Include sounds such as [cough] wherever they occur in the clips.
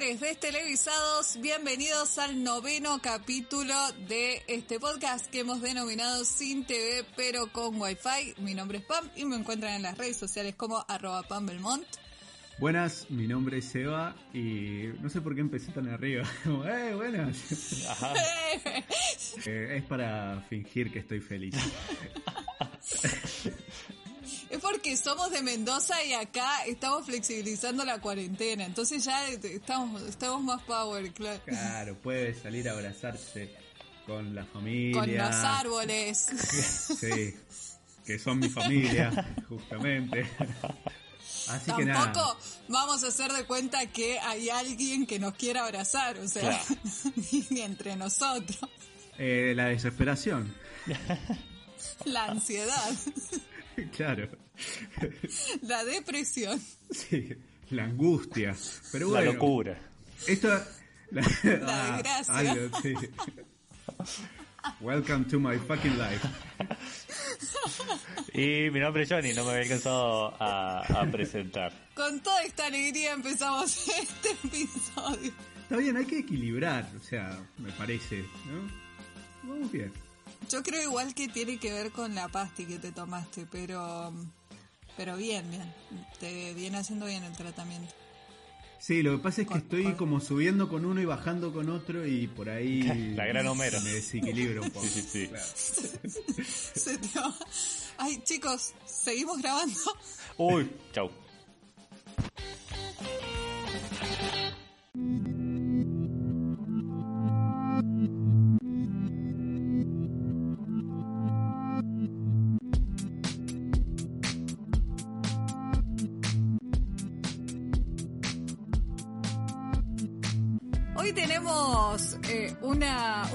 seres destelevisados, bienvenidos al noveno capítulo de este podcast que hemos denominado Sin TV pero con Wi-Fi. Mi nombre es Pam y me encuentran en las redes sociales como arroba Pam Belmont. Buenas, mi nombre es Seba y no sé por qué empecé tan arriba. [laughs] ¡Eh, buenas! [laughs] Eh, es para fingir que estoy feliz. [laughs] Porque somos de Mendoza y acá estamos flexibilizando la cuarentena, entonces ya estamos, estamos más power, claro. Claro, puede salir a abrazarse con la familia. Con los árboles. [laughs] Sí, [laughs] que son mi familia, justamente. Así que Tampoco vamos a hacer de cuenta que hay alguien que nos quiera abrazar, o sea, [laughs] ni entre nosotros. Eh, la desesperación. La ansiedad. Claro. La depresión. Sí, la angustia. Pero la locura. Esto. La, ah, desgracia. sí. Welcome to my fucking life. Y mi nombre es Johnny, no me había alcanzado a, a, presentar. Con toda esta alegría empezamos [laughs] este episodio. Está bien, hay que equilibrar, o sea, me parece, ¿no? Vamos bien. Yo creo igual que tiene que ver con la pasti que te tomaste, pero pero bien, bien. Te viene haciendo bien el tratamiento. Sí, lo que pasa es que estoy como subiendo con uno y bajando con otro y por ahí [laughs] la gran Homero. me desequilibro un poco. Sí, sí, sí. [laughs] Ay, chicos, seguimos grabando. Uy, chau.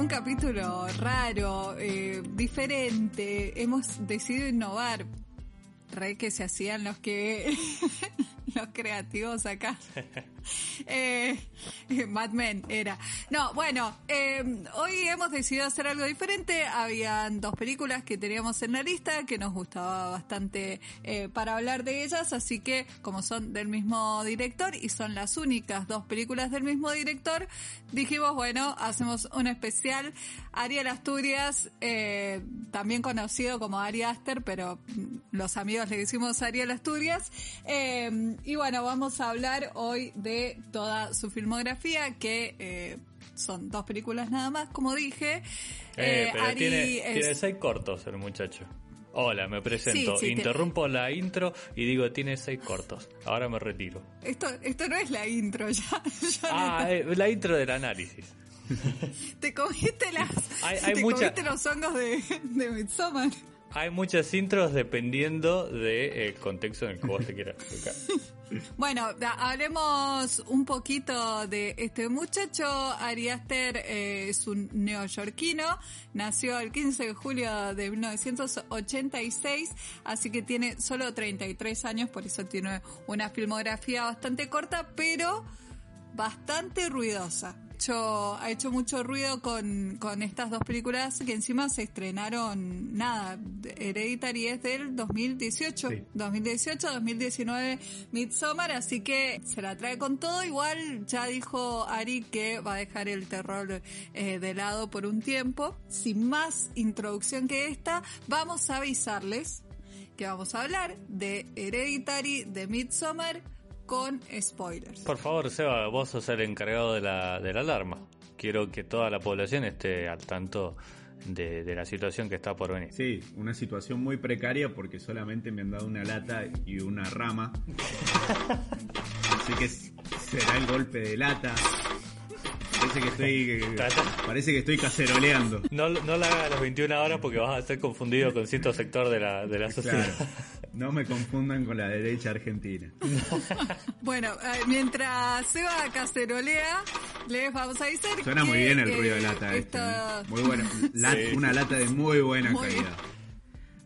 Un capítulo raro, eh, diferente. Hemos decidido innovar. Re que se hacían los que [laughs] los creativos acá. [laughs] [laughs] eh, Mad Men era. No, bueno, eh, hoy hemos decidido hacer algo diferente. Habían dos películas que teníamos en la lista que nos gustaba bastante eh, para hablar de ellas, así que como son del mismo director y son las únicas dos películas del mismo director, dijimos, bueno, hacemos un especial. Ariel Asturias, eh, también conocido como Ari Aster, pero los amigos le decimos Ariel Asturias. y bueno, vamos a hablar hoy de toda su filmografía, que eh, son dos películas nada más, como dije. Eh, eh tiene, seis cortos el muchacho. Hola, me presento. Interrumpo la intro y digo, tiene seis cortos. Ahora me retiro. Esto, esto no es la intro [laughs] ya. ah, eh, la intro del análisis. te comiste las. [laughs] te comiste los hongos de, de Midsommar. Hay muchas intros dependiendo del contexto en el que vos te quieras tocar. [laughs] Bueno, hablemos un poquito de este muchacho. Ari Aster eh, es un neoyorquino, nació el 15 de julio de 1986, así que tiene solo 33 años, por eso tiene una filmografía bastante corta, pero bastante ruidosa ha hecho mucho ruido con, con estas dos películas que encima se estrenaron, nada, Hereditary es del 2018, 2018, 2019 Midsommar, así que se la trae con todo. Igual ya dijo Ari que va a dejar el terror eh, de lado por un tiempo. Sin más introducción que esta, vamos a avisarles que vamos a hablar de Hereditary, de Midsommar, con spoilers. Por favor, Seba, vos sos el encargado de la, de la alarma. Quiero que toda la población esté al tanto de, la situación que está por venir. Sí, una situación muy precaria porque solamente me han dado una lata y una rama. Así que será el golpe de lata. Parece que estoy. Parece que estoy caceroleando. No, no la hagas a las 21 horas porque vas a ser confundido con cierto sector de la, de la sociedad. No me confundan con la derecha argentina. [laughs] bueno, eh, mientras se va a cacerolea, les vamos a decir. Suena muy bien el ruido de lata. Este, ¿eh? Muy buena. Una lata de muy buena calidad.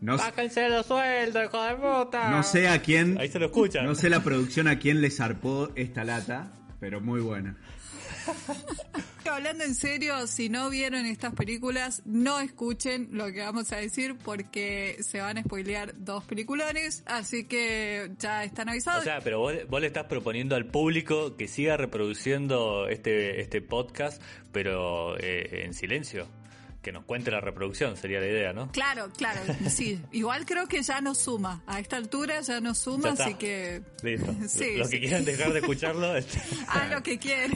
No, Bájense los sueldos, hijo de puta. No sé a quién. Ahí se lo escuchan. No sé la producción a quién le zarpó esta lata, pero muy buena. Hablando en serio, si no vieron estas películas, no escuchen lo que vamos a decir porque se van a spoilear dos peliculones, así que ya están avisados. O sea, pero vos, vos le estás proponiendo al público que siga reproduciendo este, este podcast, pero eh, en silencio que nos cuente la reproducción, sería la idea, ¿no? Claro, claro, sí. [laughs] Igual creo que ya no suma. A esta altura ya no suma, así que... Listo. [laughs] Sí, Los que quieran dejar de escucharlo... [laughs] Este, ah, lo que quieran.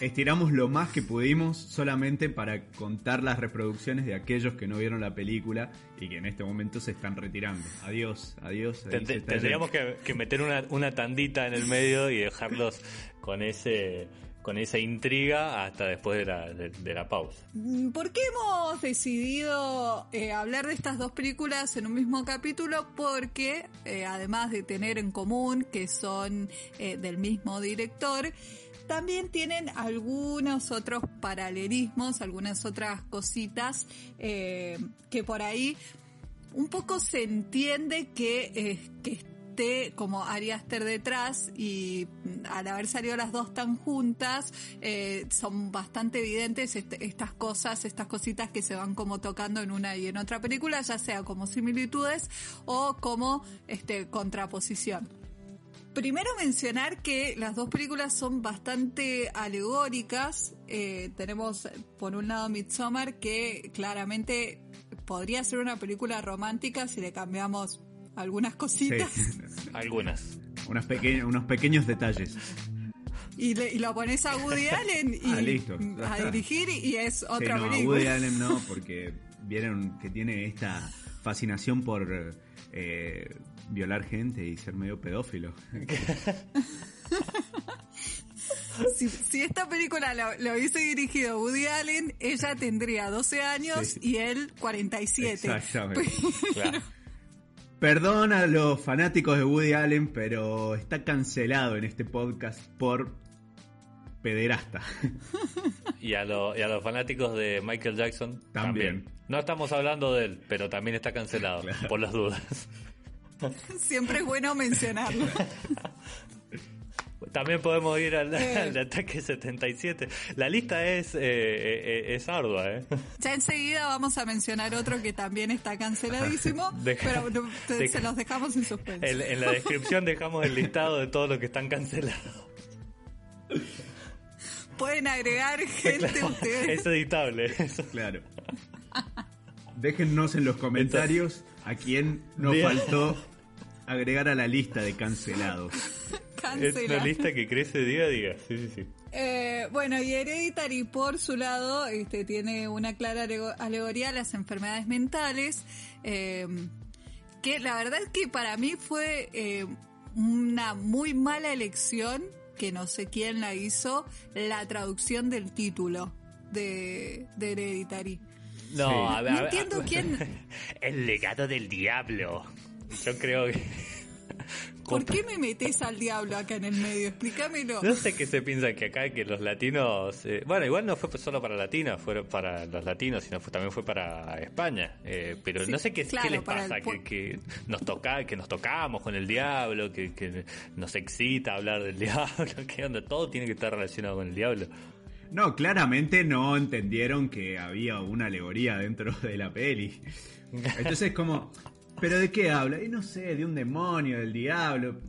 Estiramos lo más que pudimos solamente para contar las reproducciones de aquellos que no vieron la película y que en este momento se están retirando. Adiós, adiós. tendríamos que, que, meter una, una tandita en el medio y dejarlos con ese con esa intriga hasta después de la, de, la pausa. Mm, ¿Por qué hemos decidido eh, hablar de estas dos películas en un mismo capítulo? Porque eh, además de tener en común que son eh, del mismo director, también tienen algunos otros paralelismos, algunas otras cositas que por ahí un poco se entiende que, que como Ari Aster detrás y al haber salido las dos tan juntas, eh, son bastante evidentes este, estas cosas, estas cositas que se van como tocando en una y en otra película, ya sea como similitudes o como este, contraposición. Primero mencionar que las dos películas son bastante alegóricas. Eh, tenemos por un lado Midsommar que claramente podría ser una película romántica si le cambiamos algunas cositas. [laughs] algunas. Unas unos pequeños detalles. Y, lo pones a Woody [laughs] Allen y ah, a dirigir y es otra sí, no, Woody Allen no, [laughs] porque vieron que tiene esta fascinación por eh, violar gente y ser medio pedófilo. Si, esta película lo, hubiese dirigido Woody Allen, ella tendría 12 años y él 47. Exactamente. claro. Perdón a los fanáticos de Woody Allen, pero está cancelado en este podcast por pederasta. Y a, los fanáticos de Michael Jackson también. No estamos hablando de él, pero también está cancelado, por las dudas. Siempre es bueno mencionarlo. [laughs] También podemos ir al, eh. ataque 77. La lista es, eh, eh, es ardua. ¿eh? Ya enseguida vamos a mencionar otro que también está canceladísimo, [laughs] pero se los dejamos en suspenso. En, la descripción dejamos el listado de todos los que están cancelados. Pueden agregar [laughs] gente ustedes. Es editable. Eso. Claro. Déjennos en los comentarios a quién nos faltó agregar a la lista de cancelados. Es una lista que crece día a día. Sí, sí, sí. Eh, bueno, y Hereditary, por su lado, este, tiene una clara alegoría a las enfermedades mentales. Eh, que la verdad es que para mí fue eh, una muy mala elección, que no sé quién la hizo, la traducción del título de, Hereditary. No, a ver, no entiendo quién. [laughs] El legado del diablo. Yo creo que. [laughs] ¿Por qué me metes al diablo acá en el medio? Explícamelo. No sé qué se piensa que acá que los latinos. Eh, bueno, igual no fue solo para latinos, fue para los latinos, sino también fue para España. Eh, pero no sé qué, les pasa, que, nos toca, que nos tocamos con el diablo, que, nos excita hablar del [laughs] diablo, que onda, todo tiene que estar relacionado con el diablo. No, claramente no entendieron que había una alegoría dentro de la peli. [laughs] Entonces, como, ¿Pero de qué habla? Y no sé, de un demonio, del diablo.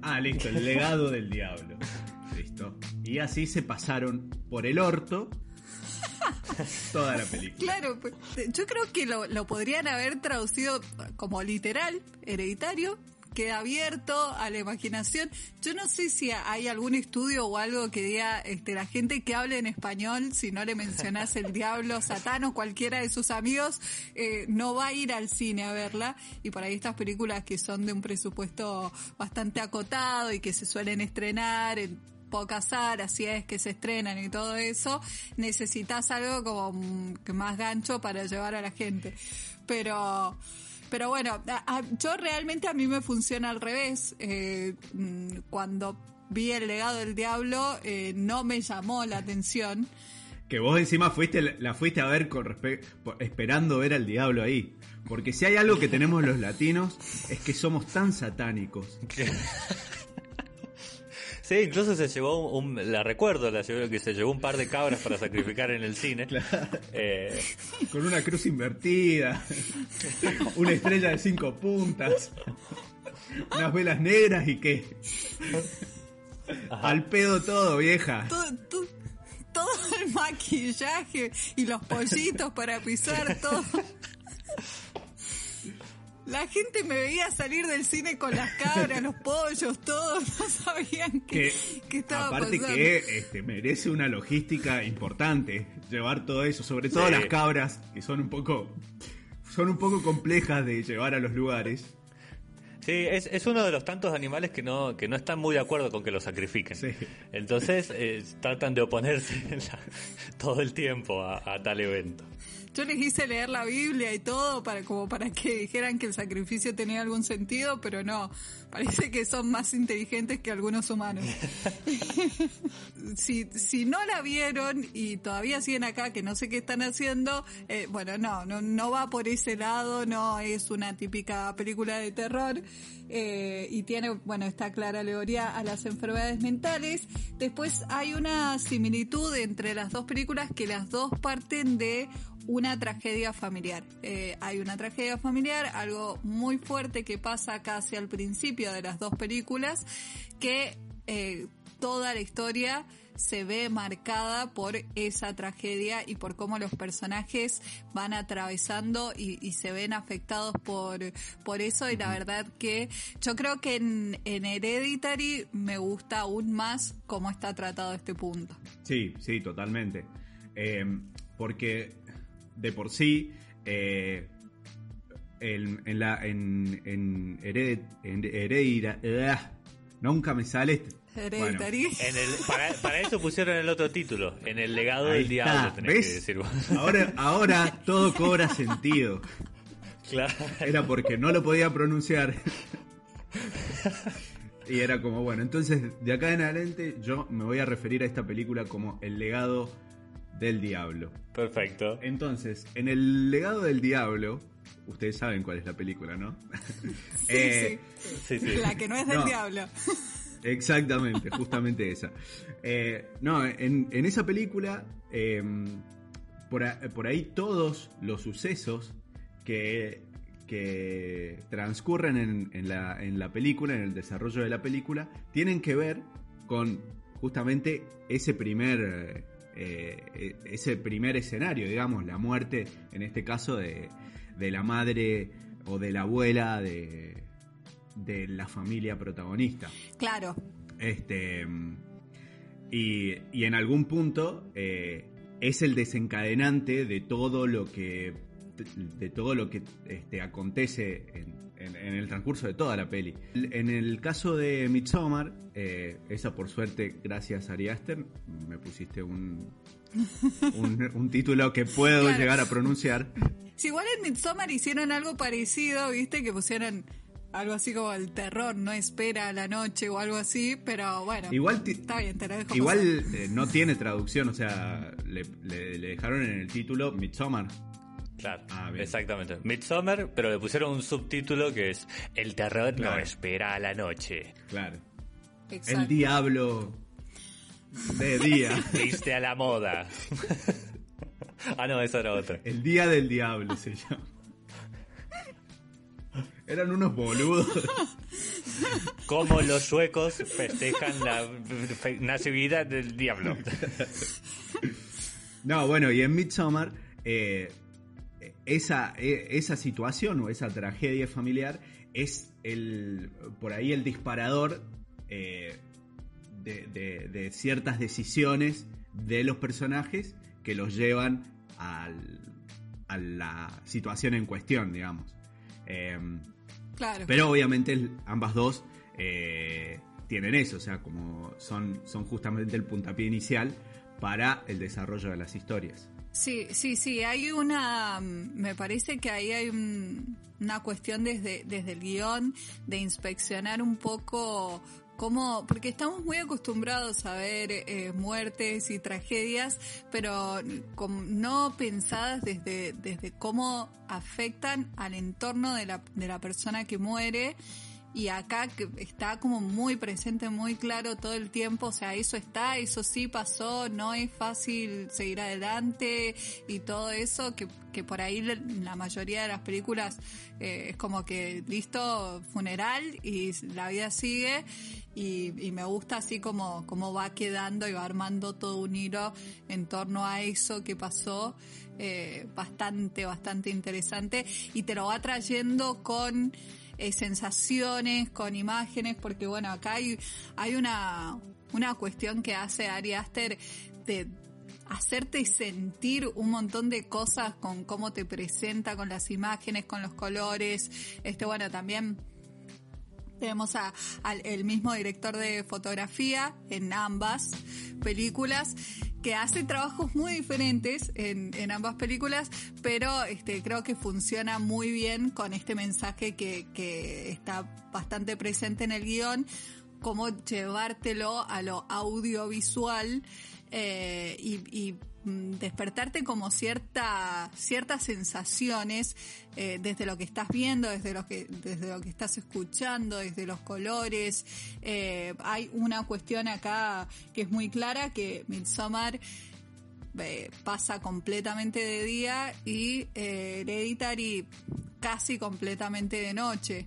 Ah, listo, el legado del diablo. Listo. Y así se pasaron por el orto toda la película. Claro, pues, yo creo que lo, lo podrían haber traducido como literal, hereditario, queda abierto a la imaginación. Yo no sé si hay algún estudio o algo que diga este, la gente que hable en español, si no le mencionas el diablo, Satán o cualquiera de sus amigos, eh, no va a ir al cine a verla. Y por ahí estas películas que son de un presupuesto bastante acotado y que se suelen estrenar en pocas si es que se estrenan y todo eso, necesitas algo como más gancho para llevar a la gente. Pero pero bueno, yo realmente a mí me funciona al revés. Eh, mm, cuando vi el legado del diablo, eh, no me llamó la atención. Que vos encima fuiste, la fuiste a ver con esperando ver al diablo ahí. Porque si hay algo que tenemos los latinos es que somos tan satánicos. [laughs] Sí, incluso se llevó un, la recuerdo, la llevó, que se llevó un par de cabras para sacrificar en el cine. [laughs] Eh, Con una cruz invertida, una estrella de cinco puntas, unas velas negras y qué. Al pedo todo, vieja. todo el maquillaje y los pollitos para pisar todo. [laughs] La gente me veía salir del cine con las cabras, los pollos, todos, [laughs] no sabían que, que, estaba aparte que este, merece una logística importante llevar todo eso, sobre todo las cabras, que son un poco son un poco complejas de llevar a los lugares. Sí, es, es uno de los tantos animales que no, que no están muy de acuerdo con que lo sacrifiquen. Entonces eh, tratan de oponerse [laughs] todo el tiempo a tal evento. Yo les hice leer la Biblia y todo para como para que dijeran que el sacrificio tenía algún sentido, pero no. Parece que son más inteligentes que algunos humanos. [laughs] si, si no la vieron y todavía siguen acá, que no sé qué están haciendo, eh, bueno, no, no, no va por ese lado, no es una típica película de terror. Eh, y tiene, bueno, esta clara alegoría a las enfermedades mentales. Después hay una similitud entre las dos películas que las dos parten de una tragedia familiar. Eh, hay una tragedia familiar, algo muy fuerte que pasa casi al principio de las dos películas, que eh, toda la historia se ve marcada por esa tragedia y por cómo los personajes van atravesando y, se ven afectados por, por eso y la verdad que yo creo que en, en Hereditary me gusta aún más cómo está tratado este punto. Sí, sí, totalmente. Eh, porque de por sí, eh, en, la, en, en, Hereditary, nunca me sale Hereditary. para, eso pusieron el otro título, en el legado del diablo, tenés que Ahora, [laughs] ahora todo cobra sentido. Claro. Era porque no lo podía pronunciar. Y era como, bueno, entonces de acá en adelante yo me voy a referir a esta película como El legado del diablo. Perfecto. Entonces, en el legado del diablo, ustedes saben cuál es la película, ¿no? [laughs] Eh, sí, sí. La que no es del diablo. [laughs] Exactamente, justamente esa. Eh, no, en, esa película, em, por, ahí todos los sucesos que, que transcurren en, la, en la película, en el desarrollo de la película, tienen que ver con justamente ese primer eh, ese primer escenario, digamos, la muerte, en este caso, de, la madre o de la abuela de, de la familia protagonista. Claro. Este, y, y en algún punto eh, es el desencadenante de todo lo que de todo lo que este, acontece en, en, el transcurso de toda la peli. En el caso de Midsommar, eh, esa por suerte, gracias a Ari Aster, me pusiste un, [laughs] un, título que puedo llegar a pronunciar. Si igual en Midsommar hicieron algo parecido, viste, que pusieron algo así como el terror no espera a la noche o algo así, pero bueno, igual está bien, te lo dejo Igual eh, no tiene traducción, o sea, le, le, dejaron en el título Midsommar. Claro, ah, exactamente. Midsommar, pero le pusieron un subtítulo que es El terror no espera a la noche. Claro. El diablo de día. [laughs] Viste a la moda. [laughs] ah, no, esa era otra. El día del diablo se llama. Eran unos boludos. [laughs] Como los suecos festejan la natividad del diablo. No, bueno, y en Midsommar eh, esa, e, esa situación o esa tragedia familiar es el, por ahí el disparador eh, de, ciertas decisiones de los personajes que los llevan a la situación en cuestión, digamos. Em, claro. Pero obviamente ambas dos eh, tienen eso, o sea, como son, son justamente el puntapié inicial para el desarrollo de las historias. Sí, sí, sí, hay una, me parece que ahí hay una cuestión desde, desde el guion de inspeccionar un poco cómo, porque estamos muy acostumbrados a ver eh, muertes y tragedias, pero no pensadas desde, desde cómo afectan al entorno de la, de la persona que muere y acá está como muy presente, muy claro todo el tiempo, o sea, eso está, eso sí pasó, no es fácil seguir adelante y todo eso, que, que por ahí la mayoría de las películas eh, es como que listo, funeral y la vida sigue y, y, me gusta así como, como va quedando y va armando todo un hilo en torno a eso que pasó. Eh, bastante, bastante interesante y te lo va trayendo con eh, sensaciones, con imágenes, porque bueno, acá hay, hay una, una cuestión que hace Ari Aster de hacerte sentir un montón de cosas con cómo te presenta, con las imágenes, con los colores. Este, bueno, también tenemos a, al el mismo director de fotografía en ambas películas que hace trabajos muy diferentes en, en ambas películas, pero este, creo que funciona muy bien con este mensaje que, que está bastante presente en el guion, cómo llevártelo a lo audiovisual eh, y, Mm, despertarte como cierta, ciertas sensaciones eh, desde lo que estás viendo, desde lo que, desde lo que estás escuchando, desde los colores. Eh, hay una cuestión acá que es muy clara que Midsommar pasa completamente de día y Hereditary casi completamente de noche.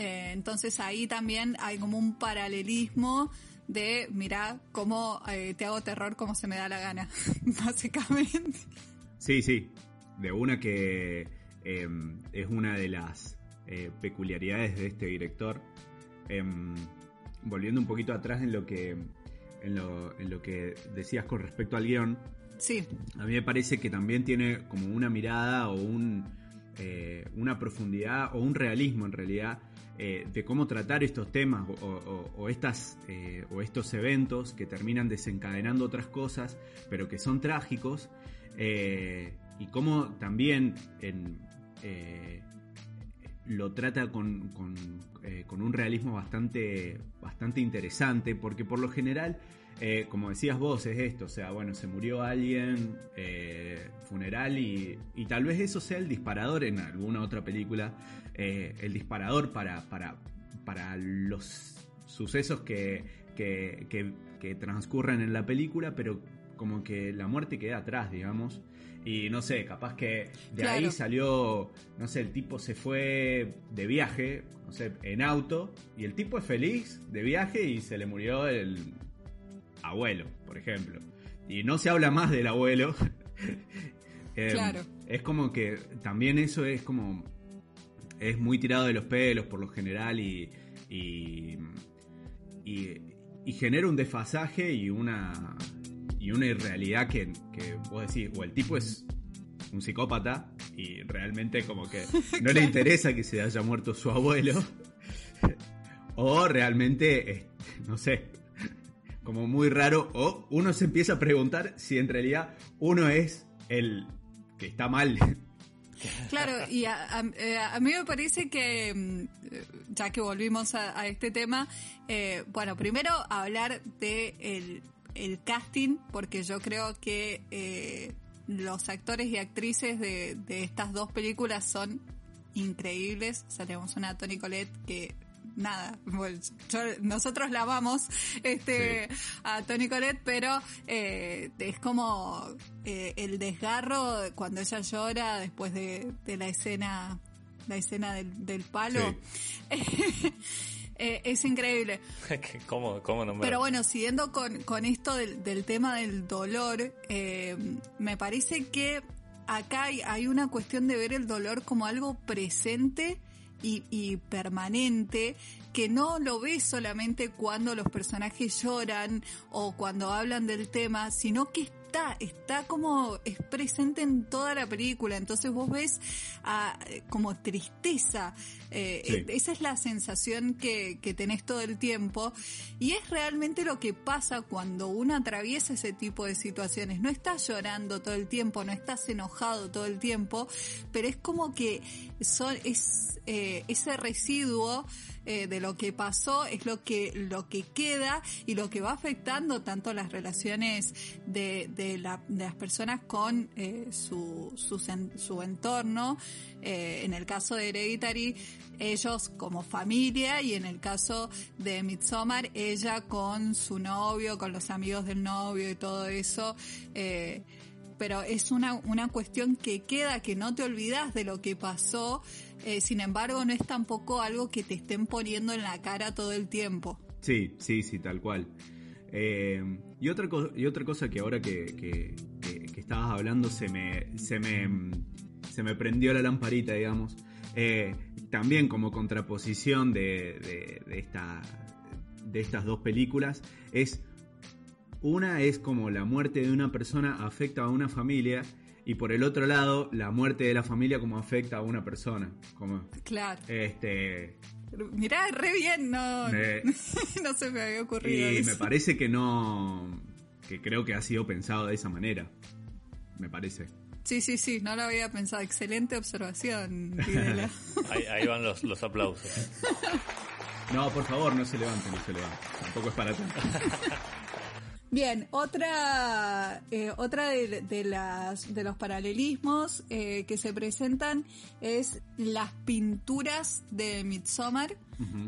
Entonces ahí también hay como un paralelismo de, mira, cómo eh, te hago terror como se me da la gana, [laughs] básicamente. Sí, sí, de una que em, es una de las eh, peculiaridades de este director. Em, volviendo un poquito atrás en lo que en lo, en lo que decías con respecto al guion. Sí. A mí me parece que también tiene como una mirada o un, eh, una profundidad o un realismo en realidad eh, de cómo tratar estos temas o, estas, eh, o estos eventos que terminan desencadenando otras cosas, pero que son trágicos, eh, y cómo también lo trata con, con, un realismo bastante, bastante interesante, porque por lo general como decías vos, es esto, o sea, bueno, se murió alguien, funeral y, y, tal vez eso sea el disparador en alguna otra película, eh, el disparador para, para, para los sucesos que, que, que, transcurren en la película, pero como que la muerte queda atrás, digamos. Y no sé, capaz que de ahí salió, no sé, el tipo se fue de viaje, no sé, en auto, y el tipo es feliz de viaje y se le murió el, abuelo, por ejemplo. Y no se habla más del abuelo. [laughs] Em, claro. Es como que también eso es como. Es muy tirado de los pelos por lo general y. y, y, genera un desfasaje y una. y una irrealidad que, que vos decís, o el tipo es un psicópata y realmente como que [laughs] no le interesa que se haya muerto su abuelo. o realmente, no sé, como muy raro, o uno se empieza a preguntar si en realidad uno es el que está mal. Claro, y a, eh, mí me parece que, mm, ya que volvimos a, este tema, eh, bueno, primero hablar de el, casting, porque yo creo que eh, los actores y actrices de, de estas dos películas son increíbles. O sea, tenemos una Toni Collette que nada, nosotros la amamos este, a Tony Colette, pero eh, es como eh, el desgarro cuando ella llora después de, la escena, la escena del, palo. [laughs] Eh, es increíble. [laughs] ¿Cómo, cómo Pero bueno, siguiendo con, con esto del, del tema del dolor, me parece que acá hay, hay, una cuestión de ver el dolor como algo presente y, permanente que no lo ves solamente cuando los personajes lloran o cuando hablan del tema, sino que está, está como, es presente en toda la película, entonces vos ves ah, como tristeza, eh, esa es la sensación que, que tenés todo el tiempo y es realmente lo que pasa cuando uno atraviesa ese tipo de situaciones, no estás llorando todo el tiempo, no estás enojado todo el tiempo, pero es como que son, es eh, ese residuo eh, de lo que pasó es lo que, lo que queda y lo que va afectando tanto las relaciones de, de, la, de las personas con eh, su, su, su, entorno. Eh, en el caso de Hereditary, ellos como familia y en el caso de Midsommar, ella con su novio, con los amigos del novio y todo eso. Eh, pero es una, una cuestión que queda, que no te olvidas de lo que pasó, eh, sin embargo no es tampoco algo que te estén poniendo en la cara todo el tiempo. Sí, sí, sí, tal cual. Y, otra y otra cosa que ahora que, que, estabas hablando se me, se, me, se me prendió la lamparita, digamos. Eh, también como contraposición de, de, esta, de estas dos películas es una es como la muerte de una persona afecta a una familia y por el otro lado la muerte de la familia como afecta a una persona. Como, claro. Este, Mirá, re bien, no, [laughs] no se me había ocurrido. Y me parece que no, que creo que ha sido pensado de esa manera, me parece. Sí, sí, sí, no lo había pensado. Excelente observación, [laughs] ahí, ahí, van los, los aplausos. No, por favor, no se levanten, no se levanten. Tampoco es para tanto. [laughs] Bien, otra, eh, otra de, las, de los paralelismos eh, que se presentan es las pinturas de Midsommar,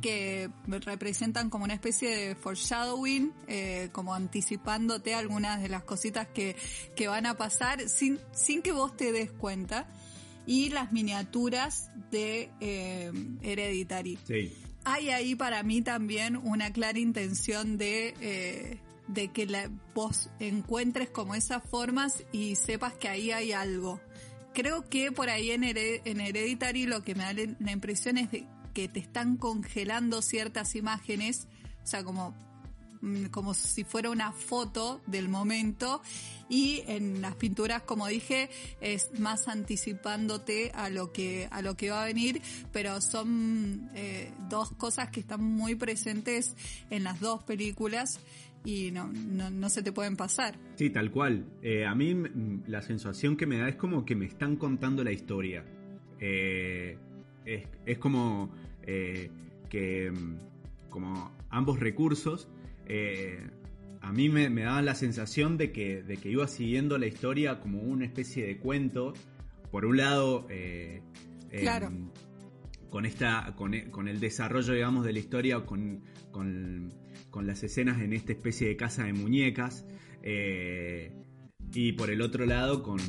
que representan como una especie de foreshadowing, eh, como anticipándote algunas de las cositas que, que van a pasar sin, sin que vos te des cuenta. Y las miniaturas de Hereditary. Sí. Hay ahí para mí también una clara intención de de que vos encuentres como esas formas y sepas que ahí hay algo. Creo que por ahí en, en Hereditary lo que me da la impresión es de que te están congelando ciertas imágenes, o sea, como mm, como si fuera una foto del momento y en las pinturas como dije es más anticipándote a lo que a lo que va a venir pero son eh, dos cosas que están muy presentes en las dos películas y no, no, se te pueden pasar. Sí, tal cual. Eh, a mí la sensación que me da es como que me están contando la historia. Eh, es, como eh, que como ambos recursos a mí me, me, daban la sensación de que, de que iba siguiendo la historia como una especie de cuento. Por un lado, claro. con, esta, con, con, el desarrollo, digamos, de la historia, con, con con las escenas en esta especie de casa de muñecas. Eh, y por el otro lado con,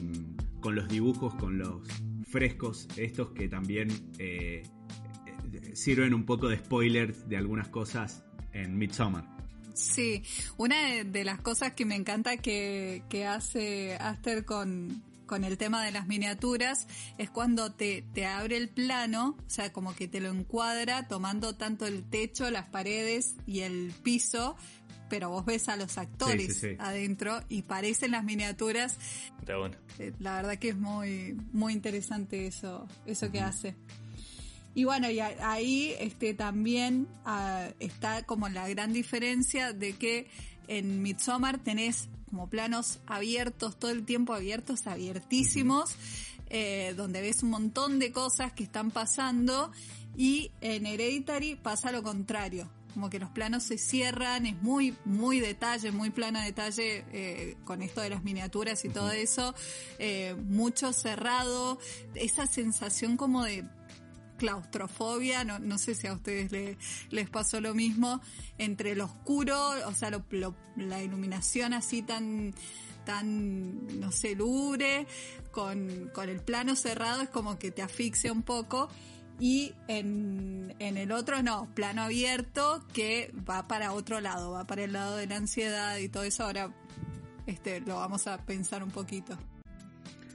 los dibujos, con los frescos, estos que también eh, sirven un poco de spoiler de algunas cosas en Midsommar. Sí, una de las cosas que me encanta que, que hace Aster con, con el tema de las miniaturas es cuando te, te abre el plano, o sea, como que te lo encuadra tomando tanto el techo, las paredes y el piso, pero vos ves a los actores adentro y parecen las miniaturas. Eh, la verdad que es muy, muy interesante eso, eso que hace. Y bueno, y ahí este, también ah, está como la gran diferencia de que en Midsommar tenés como planos abiertos, todo el tiempo abiertos, abiertísimos, eh, donde ves un montón de cosas que están pasando y en Hereditary pasa lo contrario. Como que los planos se cierran, es muy, muy detalle, muy plano detalle eh, con esto de las miniaturas y todo eso. Eh, mucho cerrado, esa sensación como de claustrofobia, no, no sé si a ustedes les pasó lo mismo, entre lo oscuro, o sea, la iluminación así tan tan, no sé, lubre, con, con el plano cerrado es como que te asfixia un poco. Y en, en el otro no, plano abierto que va para otro lado, va para el lado de la ansiedad y todo eso. Ahora este, lo vamos a pensar un poquito.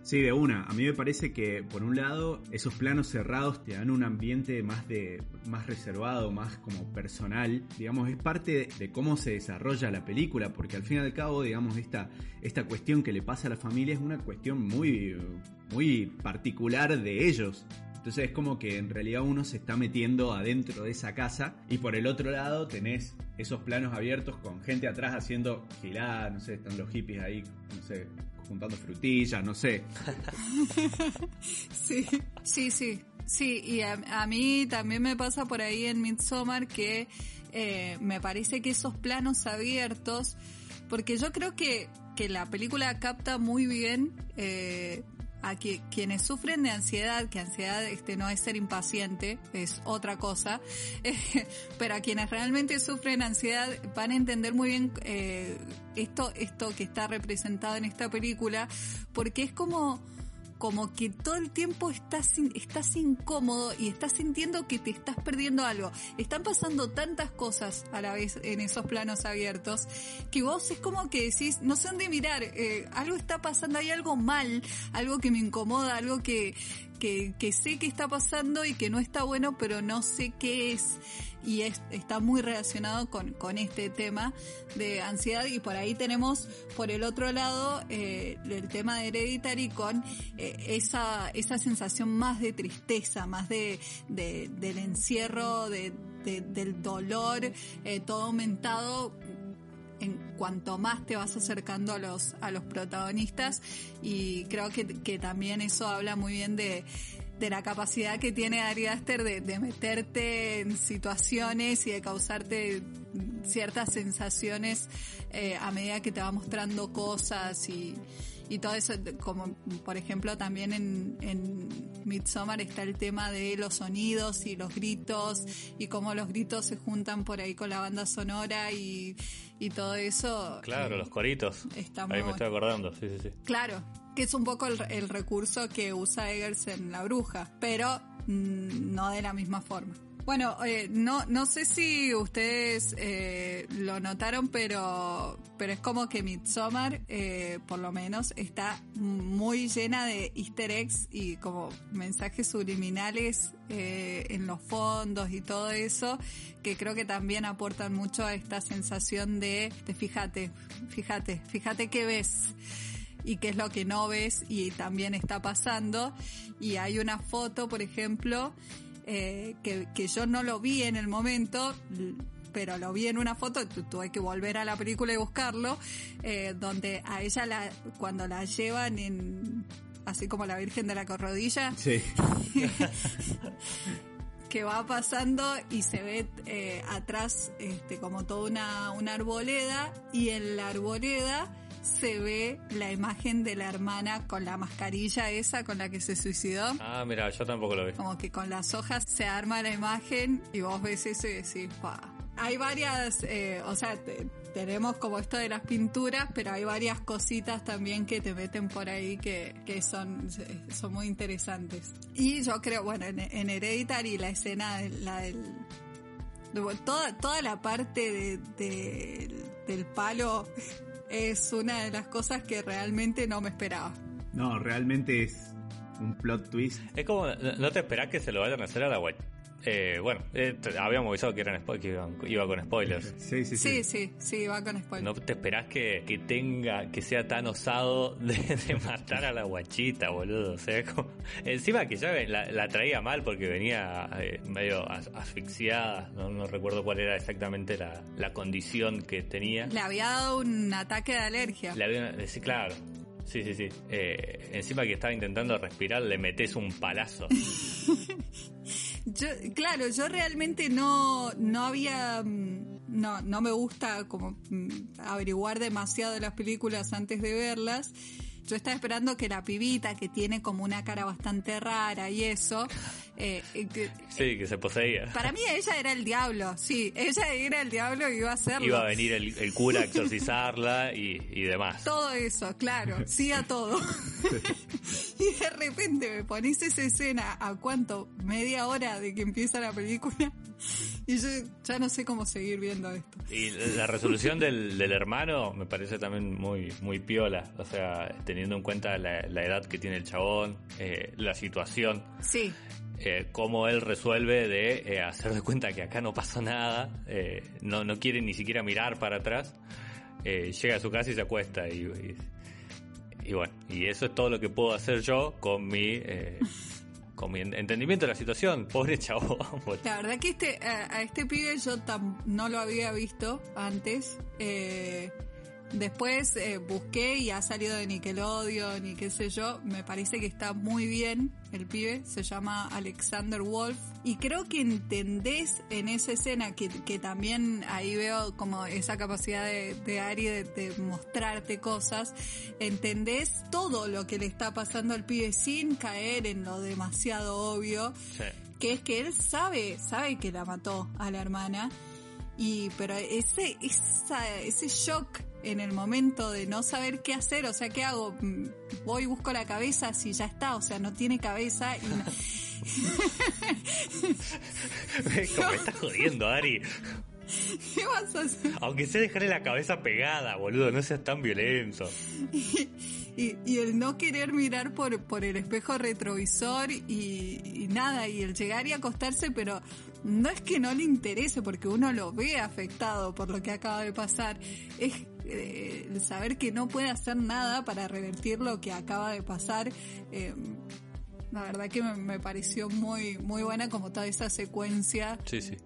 Sí, de una. A mí me parece que, por un lado, esos planos cerrados te dan un ambiente más de más reservado, más como personal. Digamos, es parte de, cómo se desarrolla la película, porque al fin y al cabo, digamos, esta, esta cuestión que le pasa a la familia es una cuestión muy, muy particular de ellos. Entonces es como que en realidad uno se está metiendo adentro de esa casa y por el otro lado tenés esos planos abiertos con gente atrás haciendo gilada, no sé, están los hippies ahí, no sé, juntando frutillas, no sé. sí, sí, sí. Sí, y a, mí también me pasa por ahí en Midsommar que eh, me parece que esos planos abiertos, porque yo creo que, que la película capta muy bien eh, a que, quienes sufren de ansiedad, que ansiedad este no es ser impaciente, es otra cosa, [laughs] pero a quienes realmente sufren ansiedad van a entender muy bien eh, esto, esto que está representado en esta película, porque es como como que todo el tiempo estás, estás incómodo y estás sintiendo que te estás perdiendo algo. Están pasando tantas cosas a la vez en esos planos abiertos que vos es como que decís, no sé dónde mirar, eh, algo está pasando, hay algo mal, algo que me incomoda, algo que, que, que sé que está pasando y que no está bueno, pero no sé qué es y está muy relacionado con, con, este tema de ansiedad. Y por ahí tenemos por el otro lado eh, el tema de Hereditary con eh, esa, esa sensación más de tristeza, más de, de del encierro, de, del dolor, eh, todo aumentado en cuanto más te vas acercando a los, a los protagonistas. Y creo que, que también eso habla muy bien de, de la capacidad que tiene Ari Aster de, meterte en situaciones y de causarte ciertas sensaciones eh, a medida que te va mostrando cosas y, y todo eso, como por ejemplo también en, en Midsommar está el tema de los sonidos y los gritos y cómo los gritos se juntan por ahí con la banda sonora y, y todo eso. Claro, los coritos. ahí me estoy acordando, sí, sí, sí. Claro, que es un poco el, recurso que usa Eggers en La Bruja, pero mm, no de la misma forma. Bueno, eh, no, no sé si ustedes eh, lo notaron, pero, pero es como que Midsommar, eh, por lo menos, está muy llena de easter eggs y como mensajes subliminales en los fondos y todo eso, que creo que también aportan mucho a esta sensación de, de fíjate, fíjate, fíjate qué ves y qué es lo que no ves y también está pasando. Y hay una foto, por ejemplo, eh, que, que yo no lo vi en el momento, pero lo vi en una foto, tuve que volver a la película y buscarlo, eh, donde a ella la, cuando la llevan en, así como la Virgen de la Corrodilla, sí. [laughs] que va pasando y se ve eh, atrás este, como toda una, una arboleda y en la arboleda se ve la imagen de la hermana con la mascarilla esa con la que se suicidó. Ah, mira, yo tampoco lo vi. Como que con las hojas se arma la imagen y vos ves eso y decís, pa. Hay varias, eh, o sea, tenemos como esto de las pinturas, pero hay varias cositas también que te meten por ahí que, que son, son muy interesantes. Y yo creo, bueno, en, en Hereditary la escena, la del toda, toda la parte de, del palo es una de las cosas que realmente no me esperaba. No, realmente es un plot twist. Es como, no te esperás que se lo vayan a hacer a la web. Eh, bueno, eh, habíamos avisado que, eran que iba con spoilers. [laughs] Sí, sí, sí. Sí, sí, iba con spoilers. No te esperás que, que tenga, que sea tan osado de, matar a la guachita, boludo. O sea, encima que ya la, traía mal porque venía eh, medio asfixiada. No, recuerdo cuál era exactamente la, la, condición que tenía. Le había dado un ataque de alergia. Le había, sí, claro. Sí, sí, sí. encima que estaba intentando respirar, le metes un palazo. [laughs] Yo, claro, yo realmente no, no había, mm, no, no me gusta como mm, averiguar demasiado de las películas antes de verlas. Yo estaba esperando que la pibita, que tiene como una cara bastante rara y eso, eh, eh, sí, que se poseía. Para mí ella era el diablo, sí, ella era el diablo y iba a hacerlo. Iba a venir el, cura a exorcizarla y, y, demás. Todo eso, claro, sí a todo. [laughs] y de repente me pones esa escena a cuánto, media hora de que empieza la película. Y yo ya no sé cómo seguir viendo esto. Y la resolución del, del hermano me parece también muy, muy piola. O sea, teniendo en cuenta la, edad que tiene el chabón, eh, la situación. Sí. Eh, cómo él resuelve de eh, hacer de cuenta que acá no pasó nada, eh, no, no quiere ni siquiera mirar para atrás, llega a su casa y se acuesta y, bueno, y eso es todo lo que puedo hacer yo con mi con mi entendimiento de la situación, pobre chavo. [laughs] La verdad que este a, este pibe yo no lo había visto antes. Después eh, busqué y ha salido de Nickelodeon y qué sé yo. Me parece que está muy bien el pibe. Se llama Alexander Wolf. Y creo que entendés en esa escena que, que también ahí veo como esa capacidad de, de Ari de, mostrarte cosas. Entendés todo lo que le está pasando al pibe sin caer en lo demasiado obvio. Que es que él sabe, sabe que la mató a la hermana. Y, pero ese, esa, ese shock en el momento de no saber qué hacer, o sea, ¿qué hago? Mm, voy, busco la cabeza, si ya está, o sea, no tiene cabeza y no... [laughs] me estás jodiendo, Ari. ¿Qué vas a hacer? Aunque sea dejarle la cabeza pegada, boludo, no seas tan violento. Y, y, el no querer mirar por, por el espejo retrovisor y, y, nada, y el llegar y acostarse, pero no es que no le interese porque uno lo ve afectado por lo que acaba de pasar, es eh, el saber que no puede hacer nada para revertir lo que acaba de pasar. Eh, la verdad que me, pareció muy muy buena como toda esa secuencia.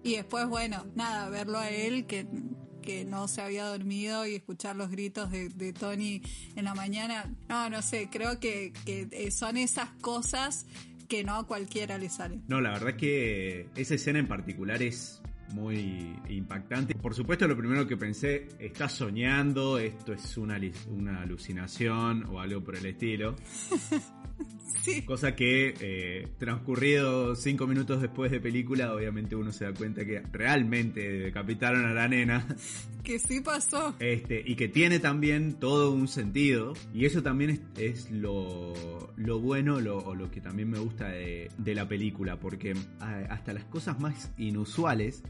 Y después, bueno, nada, verlo a él que, que no se había dormido y escuchar los gritos de, Tony en la mañana. No, no sé, creo que, que son esas cosas que no a cualquiera le salen. No, la verdad que esa escena en particular es muy impactante. Por supuesto, lo primero que pensé, está soñando, esto es una, una alucinación o algo por el estilo. [laughs] Sí. Cosa que, eh, transcurrido cinco minutos después de película, obviamente uno se da cuenta que realmente decapitaron a la nena. [laughs] Que sí pasó. Este, y que tiene también todo un sentido. Y eso también es, lo, lo, bueno lo, o lo que también me gusta de, de la película. Porque hasta las cosas más inusuales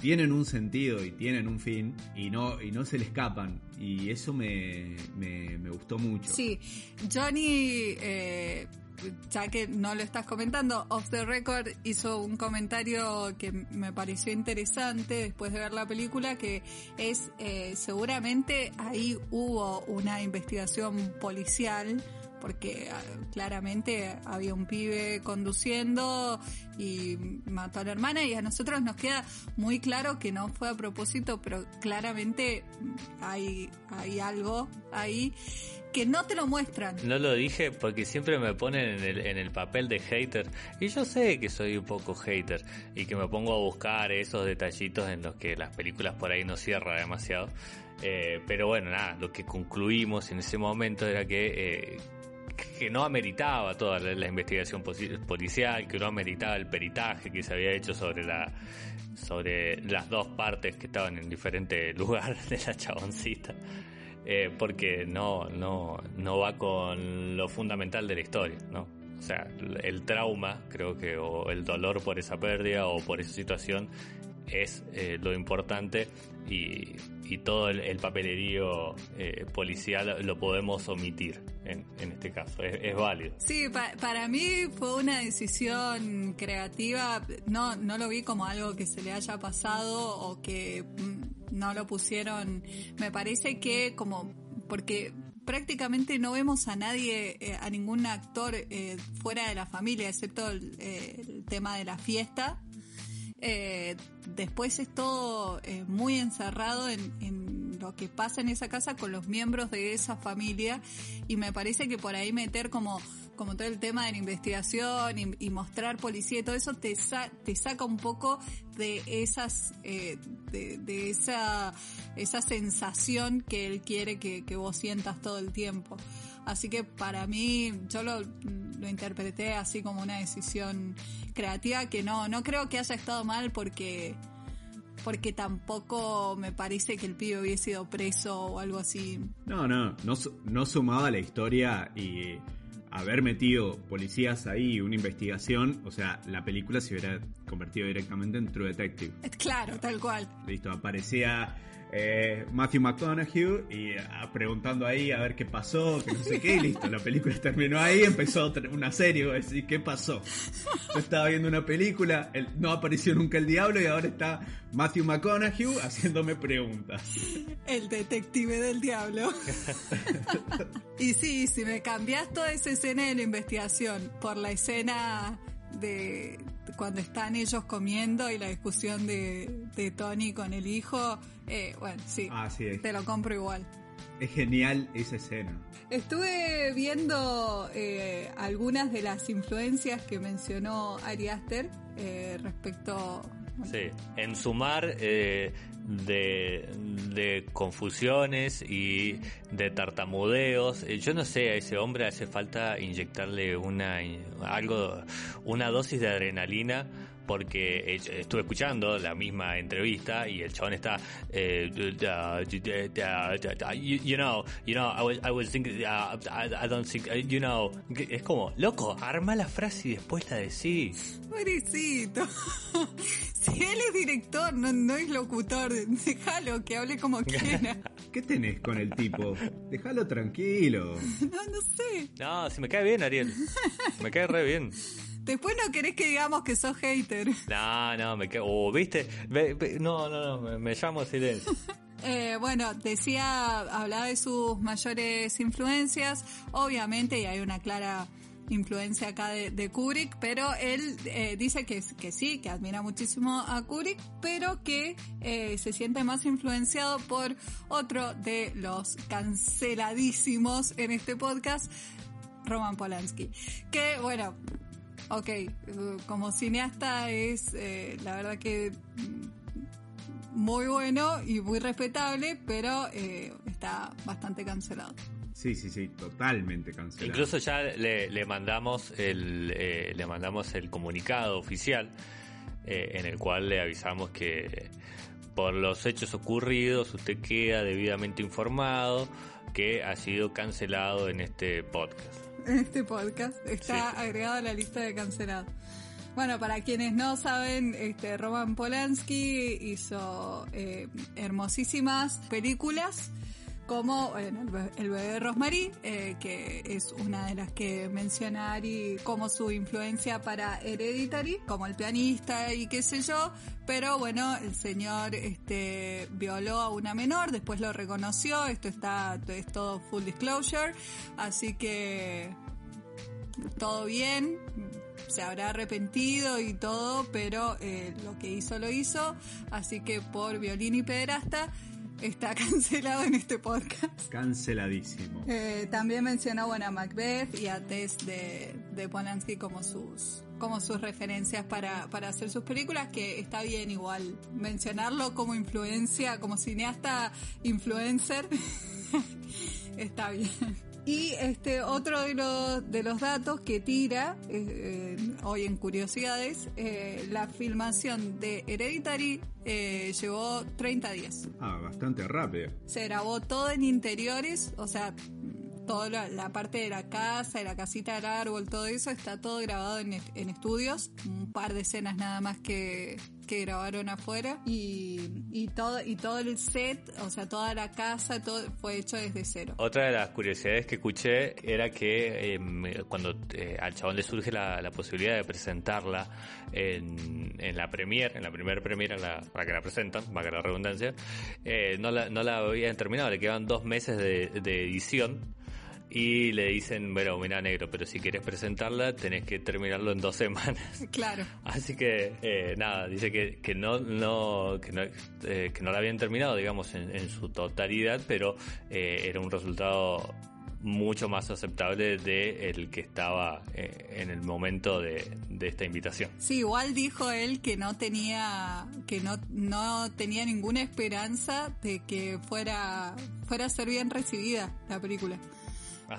tienen un sentido y tienen un fin y no, y no se le escapan. Y eso me, me, gustó mucho. Sí, Johnny, eh, ya que no lo estás comentando, Off the Record hizo un comentario que me pareció interesante después de ver la película, que es eh, seguramente ahí hubo una investigación policial porque ah, claramente había un pibe conduciendo y mató a la hermana y a nosotros nos queda muy claro que no fue a propósito, pero claramente hay, hay algo ahí que no te lo muestran. No lo dije porque siempre me ponen en el, en el papel de hater y yo sé que soy un poco hater y que me pongo a buscar esos detallitos en los que las películas por ahí no cierran demasiado. Eh, pero bueno, nada, lo que concluimos en ese momento era que eh, que no ameritaba toda la, investigación policial, que no ameritaba el peritaje que se había hecho sobre la sobre las dos partes que estaban en diferentes [laughs] lugares de la chaboncita. Eh, porque no, no, no va con lo fundamental de la historia, ¿no? O sea, el trauma, creo que, o el dolor por esa pérdida o por esa situación es eh, lo importante y, y todo el, papelerío eh, policial lo podemos omitir en, en este caso, es, válido. Sí, para mí fue una decisión creativa, no, no lo vi como algo que se le haya pasado o que mm, no lo pusieron, me parece que como, porque prácticamente no vemos a nadie, eh, a ningún actor fuera de la familia, excepto el tema de la fiesta. Eh, después es todo eh, muy encerrado en, lo que pasa en esa casa con los miembros de esa familia. Y me parece que por ahí meter como como todo el tema de la investigación y, mostrar policía y todo eso te, te saca un poco de esas eh, de, esa esa sensación que él quiere que, que vos sientas todo el tiempo. Así que para mí, yo lo, lo, interpreté así como una decisión creativa que no, no creo que haya estado mal porque, porque tampoco me parece que el pibe hubiese sido preso o algo así. No, no, no, no sumaba la historia y haber metido policías ahí, una investigación, o sea, la película se hubiera convertido directamente en True Detective. Claro, tal cual. Listo, aparecía eh, Matthew McConaughey y ah, preguntando ahí a ver qué pasó, que no sé qué, y listo, la película [laughs] terminó ahí, empezó una serie, voy a decir, ¿qué pasó? Yo estaba viendo una película, no apareció nunca el diablo y ahora está Matthew McConaughey haciéndome preguntas. El detective del diablo. [laughs] y sí, si me cambias toda esa escena de la investigación por la escena de cuando están ellos comiendo y la discusión de, de Tony con el hijo, eh, bueno, sí, te lo compro igual. Es genial esa escena. Estuve viendo eh, algunas de las influencias que mencionó Ari Aster eh, respecto... Sí, en sumar eh, de, confusiones y de tartamudeos. Yo no sé, a ese hombre hace falta inyectarle una algo, una dosis de adrenalina porque estuve escuchando la misma entrevista y el chabón está you, know you know I was I was thinking uh, I, don't think you know es como loco arma la frase y después la decís. Pobrecito. [laughs] Si él es director no, no es locutor [laughs] déjalo que hable como [laughs] quiera. ¿qué tenés con el tipo? déjalo tranquilo. No no sé. No si me cae bien Ariel. Me cae re bien Después no querés que digamos que sos hater. [laughs] No, no, me quedo. Oh, ¿Viste? no, no, no, me, llamo silencio. [laughs] Eh, bueno, decía, hablaba de sus mayores influencias, obviamente, y hay una clara influencia acá de, Kubrick, pero él eh, dice que, que sí, que admira muchísimo a Kubrick, pero que eh, se siente más influenciado por otro de los canceladísimos en este podcast, Roman Polanski. Que bueno, ok, como cineasta es eh, la verdad que mm, muy bueno y muy respetable, pero eh, está bastante cancelado. Sí, sí, sí, totalmente cancelado. Incluso ya le, mandamos el eh, le mandamos el comunicado oficial en el cual le avisamos que por los hechos ocurridos usted queda debidamente informado que ha sido cancelado en este podcast en este podcast. Está agregado a la lista de cancelados. Bueno, para quienes no saben, este Roman Polanski hizo eh, hermosísimas películas como el, bebé de Rosemary, eh, que es una de las que menciona Ari como su influencia para Hereditary, como el pianista y qué sé yo, pero bueno, el señor este, violó a una menor, después lo reconoció, esto está, es todo full disclosure, así que todo bien, se habrá arrepentido y todo, pero eh, lo que hizo lo hizo, así que por violín y pederasta está [laughs] cancelado en este podcast. Canceladísimo. Eh, también mencionó bueno, a Macbeth y a Tess de, de Polanski como sus como sus referencias para, para hacer sus películas, que está bien igual mencionarlo como influencia, como cineasta influencer, [laughs] está bien. Y este otro de los, de los datos que tira eh, eh, hoy en Curiosidades, eh, la filmación de Hereditary llevó 30 días. Ah, bastante rápido. Se grabó todo en interiores, o sea, toda la, parte de la casa, de la casita del árbol, todo eso está todo grabado en, en estudios. Un par de escenas nada más que, que grabaron afuera y, y, todo y todo el set, o sea, toda la casa, todo fue hecho desde cero. Otra de las curiosidades que escuché era que em, cuando eh, al chabón le surge la, la posibilidad de presentarla en, en, la premier, en la primera premier la, para que la presentan, que la redundancia, eh, no, la, no la habían terminado, le quedaban dos meses de, de edición y le dicen, bueno, mira negro, pero si quieres presentarla tenés que terminarlo en dos semanas. [laughs] Claro. Así que eh, nada, dice que, que no, no, que no, eh, que no la habían terminado, digamos, en, su totalidad, pero eh, era un resultado mucho más aceptable de el que estaba en el momento de, de, esta invitación. Sí, igual dijo él que no tenía que no, no tenía ninguna esperanza de que fuera fuera a ser bien recibida la película.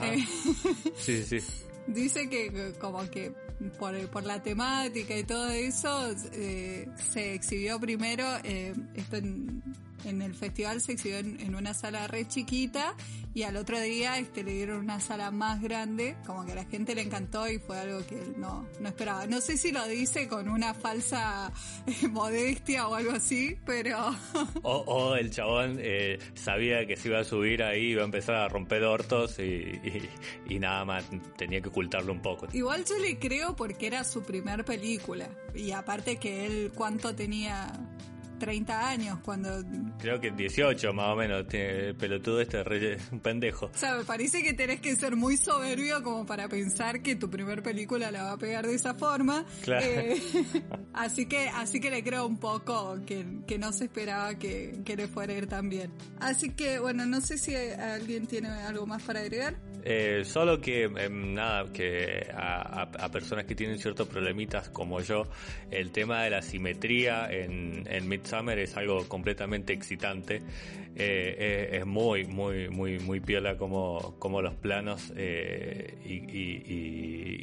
Eh, [laughs] sí, sí. Dice que como que por, por la temática y todo eso eh, se exhibió primero eh, esto en, en el festival se exhibió en, una sala re chiquita y al otro día este le dieron una sala más grande, como que a la gente le encantó y fue algo que él no, no esperaba. No sé si lo dice con una falsa eh, modestia o algo así, pero... o, el chabón eh, sabía que se iba a subir ahí, iba a empezar a romper hortos y, y nada más, tenía que ocultarlo un poco. Igual yo le creo porque era su primer película y aparte que él cuánto tenía 30 años cuando... Creo que 18 más o menos, tiene el pelotudo este, un pendejo. O sea, me parece que tenés que ser muy soberbio como para pensar que tu primer película la va a pegar de esa forma. Claro. Eh, [laughs] así que así que le creo un poco que, que no se esperaba que, que le fuera a ir tan bien. Así que bueno, no sé si alguien tiene algo más para agregar. Eh, solo que, em, nada, que a, personas que tienen ciertos problemitas como yo, el tema de la simetría en, en Midsummer es algo completamente excitante. Eh, eh, es muy, muy, muy, muy piola como, como los planos y,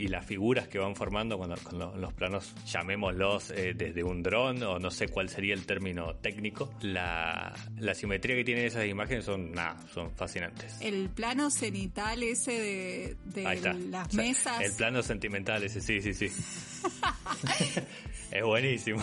las figuras que van formando cuando, con los, planos, llamémoslos desde un dron o no sé cuál sería el término técnico. La, la simetría que tienen esas imágenes son, nada, son fascinantes. El plano cenital es de, las mesas. El plano sentimental ese, sí, sí, sí. [laughs] es buenísimo.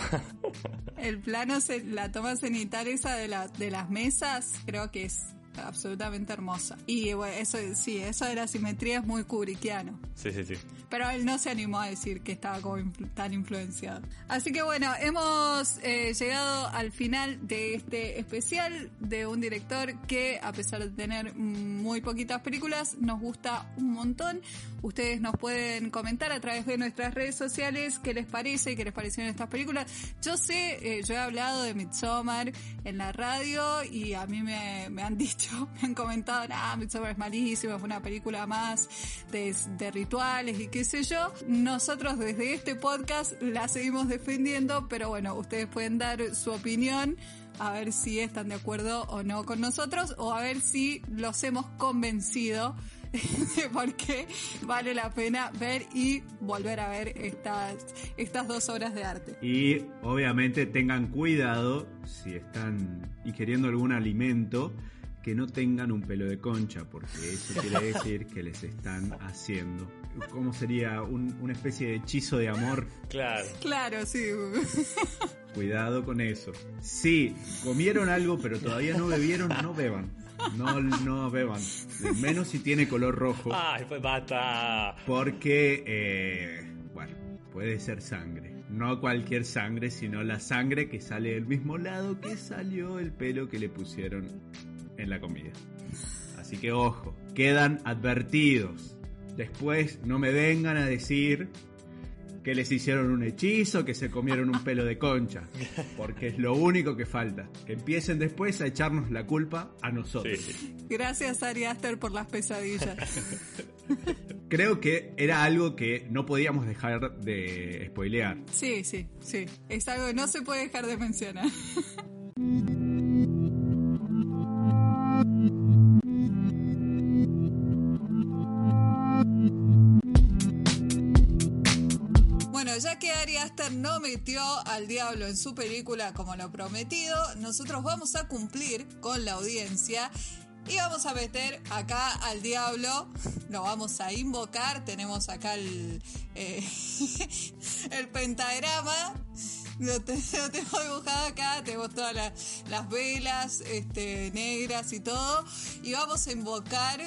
el plano, la toma cenital esa de, la, de las mesas, creo que es absolutamente hermosa. Y bueno, eso sí, eso de la simetría es muy kubrickiano. Sí, sí, sí. Pero él no se animó a decir que estaba como tan influenciado. Así que bueno, hemos eh, llegado al final de este especial de un director que a pesar de tener muy poquitas películas, nos gusta un montón. Ustedes nos pueden comentar a través de nuestras redes sociales qué les parece, qué les parecieron estas películas. Yo sé, eh, yo he hablado de Midsommar en la radio y a mí me, me han dicho [laughs] me han comentado, ah, Midsommar es malísimo, es una película más de, de rituales y qué sé yo. Nosotros desde este podcast la seguimos defendiendo, pero bueno, ustedes pueden dar su opinión a ver si están de acuerdo o no con nosotros o a ver si los hemos convencido [laughs] de por qué vale la pena ver y volver a ver estas, estas dos obras de arte. Y obviamente tengan cuidado si están ingiriendo algún alimento que no tengan un pelo de concha, porque eso quiere [laughs] decir que les están haciendo. ¿Cómo sería? una especie de hechizo de amor. Claro. Claro, sí. [laughs] Cuidado con eso. Si comieron algo pero todavía no bebieron, no beban. No, no beban. Menos si tiene color rojo. Ay, pues bata. Porque, eh, bueno, puede ser sangre. No cualquier sangre, sino la sangre que sale del mismo lado que salió el pelo que le pusieron en la comida. Así que ojo, quedan advertidos. Después no me vengan a decir que les hicieron un hechizo, que se comieron un pelo de concha, porque es lo único que falta. Que empiecen después a echarnos la culpa a nosotros. Gracias Ari Aster por las pesadillas. [laughs] Creo que era algo que no podíamos dejar de spoilear. Sí, sí, sí. Es algo que no se puede dejar de mencionar. [laughs] ya que Ari Aster no metió al diablo en su película como lo prometido, nosotros vamos a cumplir con la audiencia y vamos a meter acá al diablo, lo vamos a invocar, tenemos acá el, eh, [laughs] el pentagrama, [laughs] lo, tengo dibujado acá, tenemos todas las, velas este, negras y todo, y vamos a invocar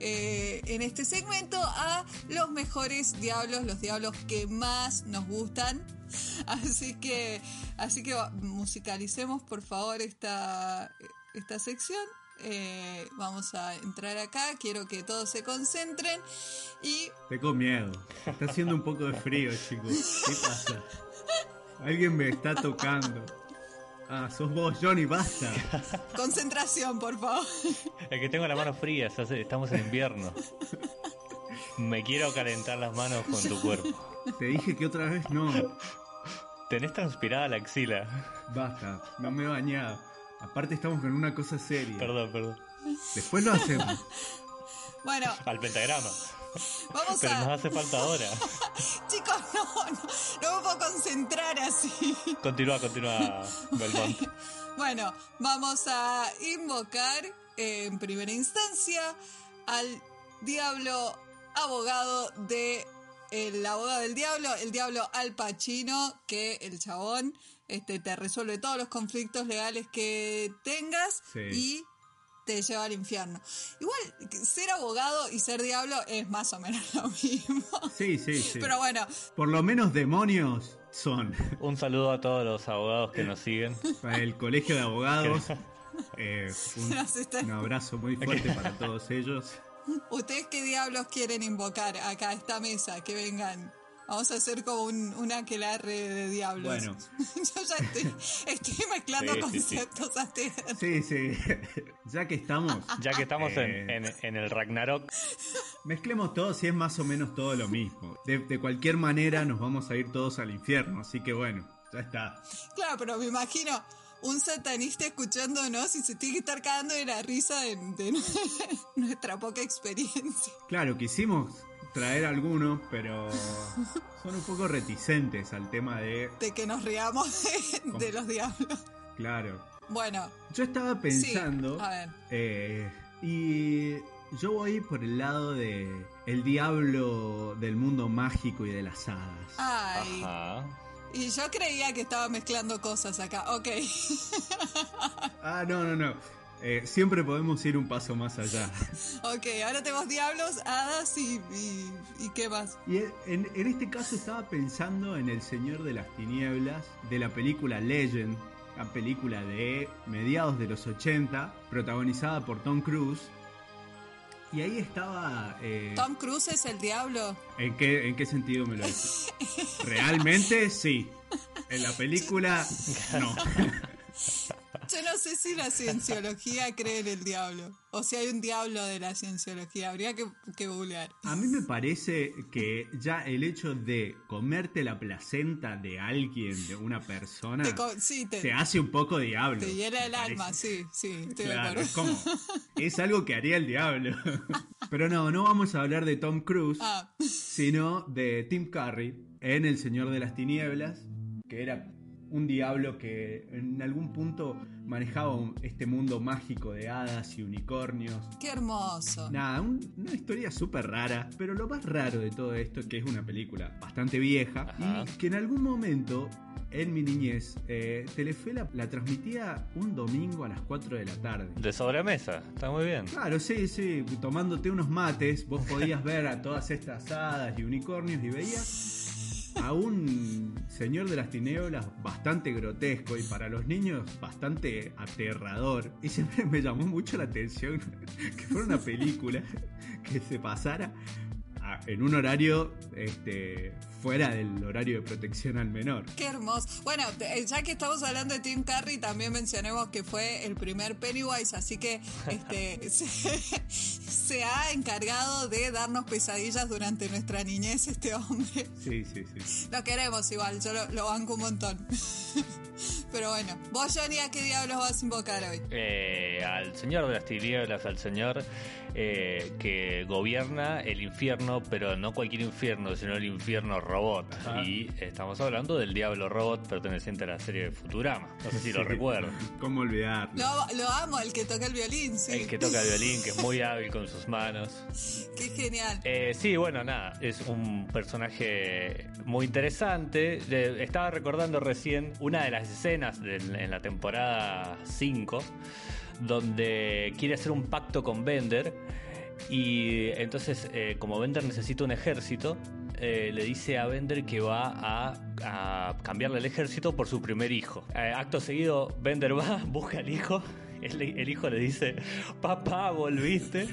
eh, en este segmento a los mejores diablos, los diablos que más nos gustan. [laughs] Así que, así que musicalicemos por favor esta, esta sección. Eh, vamos a entrar acá, quiero que todos se concentren y... Tengo miedo, está haciendo un poco de frío chicos, ¿qué pasa? [laughs] Alguien me está tocando. Ah, sos vos, Johnny, basta. [laughs] Concentración, por favor. Es que tengo las manos frías, estamos en invierno. Me quiero calentar las manos con tu cuerpo. Te dije que otra vez no. Tenés transpirada la axila. Basta, no me he bañado. Aparte estamos con una cosa seria. Perdón, perdón. Después lo hacemos. Bueno. Al pentagrama. [laughs] Vamos Pero nos hace falta ahora. [laughs] Chicos, no, no, no me puedo concentrar así. Continúa, continúa, Belmont. [laughs] bueno, vamos a invocar en primera instancia al diablo abogado de el abogado del diablo, el diablo Al Pacino, que el chabón este, te resuelve todos los conflictos legales que tengas y te lleva al infierno. Igual, ser abogado y ser diablo es más o menos [laughs] lo mismo. Sí, sí, sí. Pero bueno. Por lo menos demonios son. [laughs] Un saludo a todos los abogados que nos siguen. Para el colegio de abogados. [laughs] Eh, un, abrazo muy fuerte para todos ellos. ¿Ustedes qué diablos quieren invocar acá a esta mesa? Que vengan. Vamos a hacer como un, un aquelarre de diablos. Bueno. [laughs] Yo ya estoy, mezclando conceptos Sí, sí. [laughs] Ya que estamos. Ya que estamos en, eh, en, el Ragnarok. Mezclemos todos y es más o menos todo lo mismo. De, de cualquier manera nos vamos a ir todos al infierno. Así que bueno, ya está. Claro, pero me imagino un satanista escuchándonos y se tiene que estar cagando de la risa de, [laughs] nuestra poca experiencia. Claro, quisimos traer algunos, pero son un poco reticentes al tema de... De que nos riamos de, los diablos. Claro. Bueno. Yo estaba pensando... a ver. Eh, y yo voy por el lado de el diablo del mundo mágico y de las hadas. Ay. Ajá. Y yo creía que estaba mezclando cosas acá. Ok. [laughs] ah, no, no, no. Eh, siempre podemos ir un paso más allá. [laughs] ok, ahora tenemos diablos, hadas y, y, qué más. Y en, en, este caso estaba pensando en El Señor de las Tinieblas, de la película Legend, la película de mediados de los 80, protagonizada por Tom Cruise y ahí estaba. Eh, ¿Tom Cruise es el diablo? ¿En qué, en qué sentido me lo dices? [laughs] Realmente sí. En la película, [laughs] no. Yo no sé si la cienciología cree en el diablo. O si hay un diablo de la cienciología. Habría que, que googlear. A mí me parece que ya el hecho de comerte la placenta de alguien, de una persona, te, hace un poco diablo. Te hiela el alma, sí, sí. claro, es como. Es algo que haría el diablo. [laughs] Pero no, no vamos a hablar de Tom Cruise, ah. sino de Tim Curry en El Señor de las Tinieblas, que era un diablo que en algún punto manejaba este mundo mágico de hadas y unicornios. ¡Qué hermoso! Nada, una historia súper rara, pero lo más raro de todo esto es que es una película bastante vieja y que en algún momento en mi niñez, eh, Telefe la, transmitía un domingo a las 4 de la tarde. De sobremesa, está muy bien. Claro, sí, sí, tomándote unos mates, vos podías ver a todas estas hadas y unicornios y veías a un señor de las tinieblas bastante grotesco y para los niños bastante aterrador. Y siempre [laughs] me llamó mucho la atención [laughs] que fuera una película que se pasara en un horario este, fuera del horario de protección al menor. Qué hermoso. Bueno, eh, ya que estamos hablando de Tim Curry, también mencionemos que fue el primer Pennywise, así que este, [laughs] [laughs] se, ha encargado de darnos pesadillas durante nuestra niñez este hombre. Sí, sí, sí. Lo queremos igual, yo lo, banco un montón. [laughs] Pero bueno, vos Johnny, ¿a qué diablos vas a invocar hoy? Eh, al Señor de las Tinieblas, al Señor eh, que gobierna el infierno, pero no cualquier infierno, sino el infierno robot. Y estamos hablando del Diablo Robot perteneciente a la serie de Futurama. No sé si lo recuerdan. ¿Cómo olvidar? Lo, amo, el que toca el violín, sí. El que toca el violín, que es muy hábil con sus manos. Qué genial. Eh, sí, bueno, nada, es un personaje muy interesante. estaba recordando recién una de las escenas en la temporada 5 donde quiere hacer un pacto con Bender y entonces eh, como Bender necesita un ejército, eh, le dice a Bender que va a, cambiarle el ejército por su primer hijo. Eh, acto seguido, Bender va, [laughs] busca al hijo. El, hijo le dice, papá, volviste.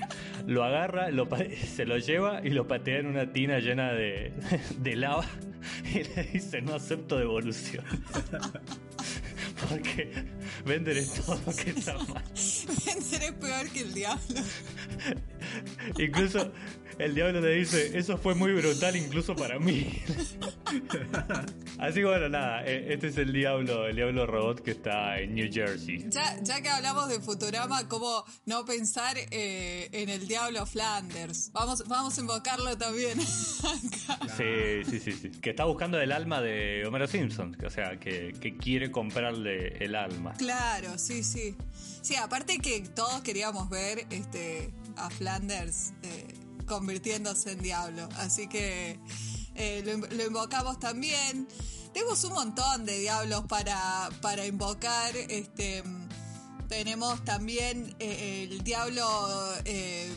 Lo agarra, [laughs] se lo lleva y lo patea en una tina llena de, [laughs] de lava. Y le dice, no acepto devolución. [laughs] Porque Vender es todo que está mal. Vender es peor que el diablo. Incluso el diablo le dice, eso fue muy brutal incluso para mí. [laughs] Así que bueno, nada, eh, este es el diablo, el diablo robot que está en New Jersey. Ya, ya que hablamos de Futurama, ¿cómo no pensar eh, en el diablo Flanders? Vamos, vamos a invocarlo también. [laughs] Sí, sí, sí, sí. Que está buscando el alma de Homero Simpson, o sea, que, que quiere comprarle el alma. Claro, sí, sí. Sí, aparte que todos queríamos ver este a Flanders. Eh, convirtiéndose en diablo. Así que eh, lo, invocamos también. Tenemos un montón de diablos para, para invocar. Este, Tenemos también eh, el diablo eh,